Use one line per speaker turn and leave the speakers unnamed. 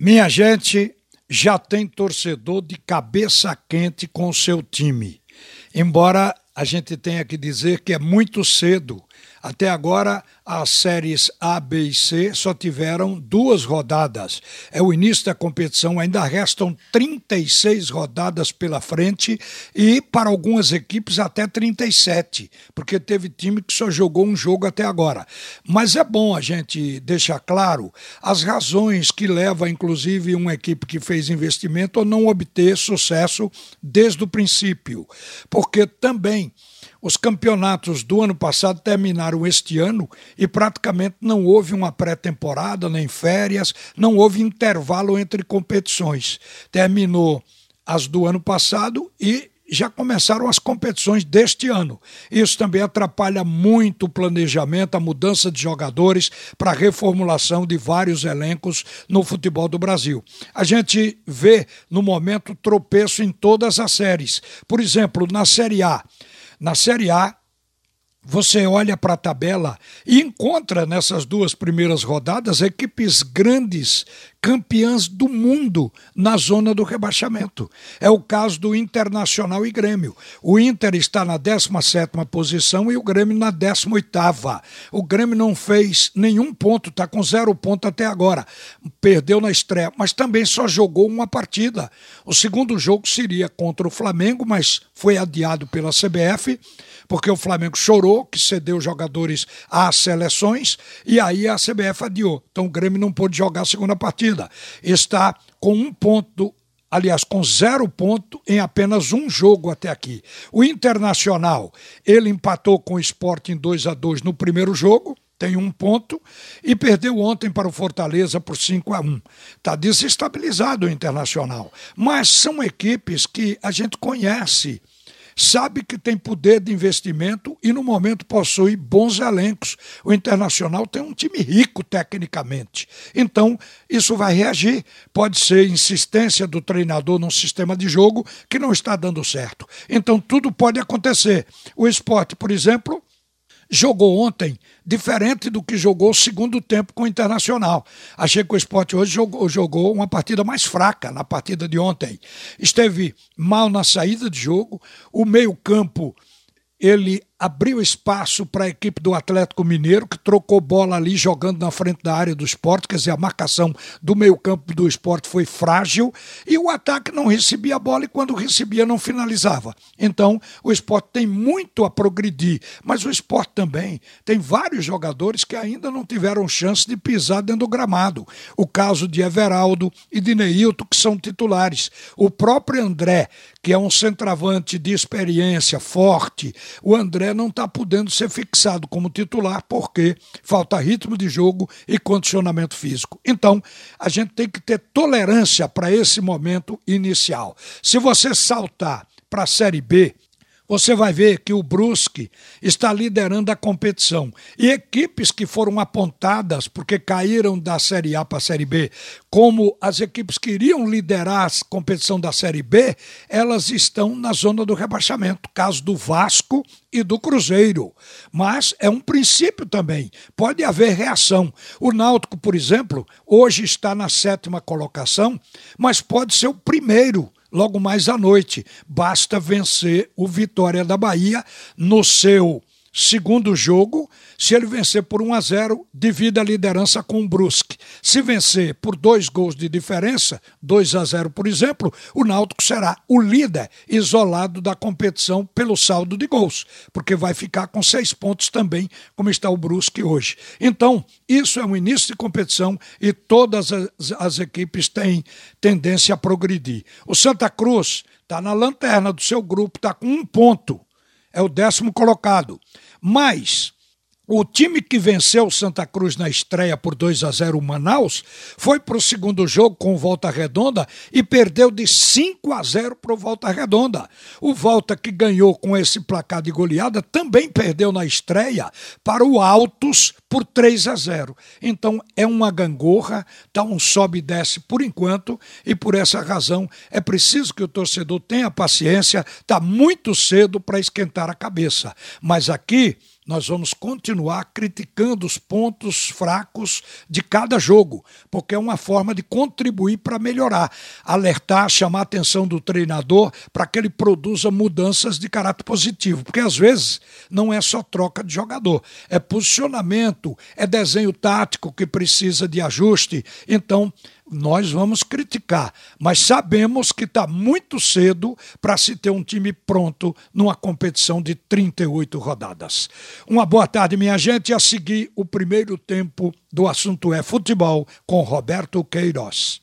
Minha gente, já tem torcedor de cabeça quente com o seu time. Embora a gente tenha que dizer que é muito cedo até agora, as séries A, B e C só tiveram duas rodadas. É o início da competição, ainda restam 36 rodadas pela frente e, para algumas equipes, até 37, porque teve time que só jogou um jogo até agora. Mas é bom a gente deixar claro as razões que levam, inclusive, uma equipe que fez investimento a não obter sucesso desde o princípio. Porque também os campeonatos do ano passado terminaram este ano e praticamente não houve uma pré-temporada, nem férias, não houve intervalo entre competições. Terminou as do ano passado e já começaram as competições deste ano. Isso também atrapalha muito o planejamento, a mudança de jogadores para a reformulação de vários elencos no futebol do Brasil. A gente vê no momento tropeço em todas as séries. Por exemplo, na Série A, na Série A, você olha para a tabela e encontra nessas duas primeiras rodadas equipes grandes, campeãs do mundo na zona do rebaixamento. É o caso do Internacional e Grêmio. O Inter está na 17ª posição e o Grêmio na 18ª. O Grêmio não fez nenhum ponto, está com zero ponto até agora. Perdeu na estreia, mas também só jogou uma partida. O segundo jogo seria contra o Flamengo, mas foi adiado pela CBF porque o Flamengo chorou que cedeu jogadores às seleções e aí a CBF adiou. Então o Grêmio não pôde jogar a segunda partida. Está com um ponto aliás, com zero ponto em apenas um jogo até aqui. O Internacional, ele empatou com o Sport em 2 a 2 no primeiro jogo, tem um ponto, e perdeu ontem para o Fortaleza por 5 a 1 Está desestabilizado o Internacional. Mas são equipes que a gente conhece sabe que tem poder de investimento e no momento possui bons elencos. O Internacional tem um time rico tecnicamente. Então, isso vai reagir. Pode ser insistência do treinador num sistema de jogo que não está dando certo. Então, tudo pode acontecer. O esporte, por exemplo, jogou ontem diferente do que jogou o segundo tempo com o Internacional. Achei que o esporte hoje jogou, jogou uma partida mais fraca na partida de ontem. Esteve mal na saída de jogo, o meio-campo ele abriu espaço para a equipe do Atlético Mineiro, que trocou bola ali jogando na frente da área do esporte, quer dizer, a marcação do meio-campo do esporte foi frágil e o ataque não recebia a bola e quando recebia não finalizava. Então, o esporte tem muito a progredir, mas o esporte também tem vários jogadores que ainda não tiveram chance de pisar dentro do gramado. O caso de Everaldo e de Neilton, que são titulares. O próprio André, que é um centroavante de experiência forte, o André não está podendo ser fixado como titular porque falta ritmo de jogo e condicionamento físico. Então, a gente tem que ter tolerância para esse momento inicial. Se você saltar para a Série B, você vai ver que o Brusque está liderando a competição. E equipes que foram apontadas, porque caíram da Série A para a Série B, como as equipes que iriam liderar a competição da Série B, elas estão na zona do rebaixamento. Caso do Vasco e do Cruzeiro. Mas é um princípio também. Pode haver reação. O Náutico, por exemplo, hoje está na sétima colocação, mas pode ser o primeiro logo mais à noite. Basta vencer o Vitória da Bahia no seu segundo jogo, se ele vencer por 1 a 0, divide a liderança com o Brusque. Se vencer por dois gols de diferença, 2 a 0, por exemplo, o Náutico será o líder isolado da competição pelo saldo de gols, porque vai ficar com seis pontos também, como está o Brusque hoje. Então, isso é um início de competição e todas as, as equipes têm tendência a progredir. O Santa Cruz está na lanterna do seu grupo, está com um ponto é o décimo colocado. Mas o time que venceu o Santa Cruz na estreia por 2 a 0 Manaus foi para o segundo jogo com Volta Redonda e perdeu de 5 a 0 para o Volta Redonda. O Volta que ganhou com esse placar de goleada também perdeu na estreia para o Altos por 3 a 0. Então é uma gangorra, tá um sobe e desce por enquanto e por essa razão é preciso que o torcedor tenha paciência, tá muito cedo para esquentar a cabeça. Mas aqui nós vamos continuar criticando os pontos fracos de cada jogo, porque é uma forma de contribuir para melhorar, alertar, chamar a atenção do treinador para que ele produza mudanças de caráter positivo, porque às vezes não é só troca de jogador, é posicionamento, é desenho tático que precisa de ajuste. Então, nós vamos criticar, mas sabemos que está muito cedo para se ter um time pronto numa competição de 38 rodadas. Uma boa tarde, minha gente, a seguir o primeiro tempo do assunto é futebol com Roberto Queiroz.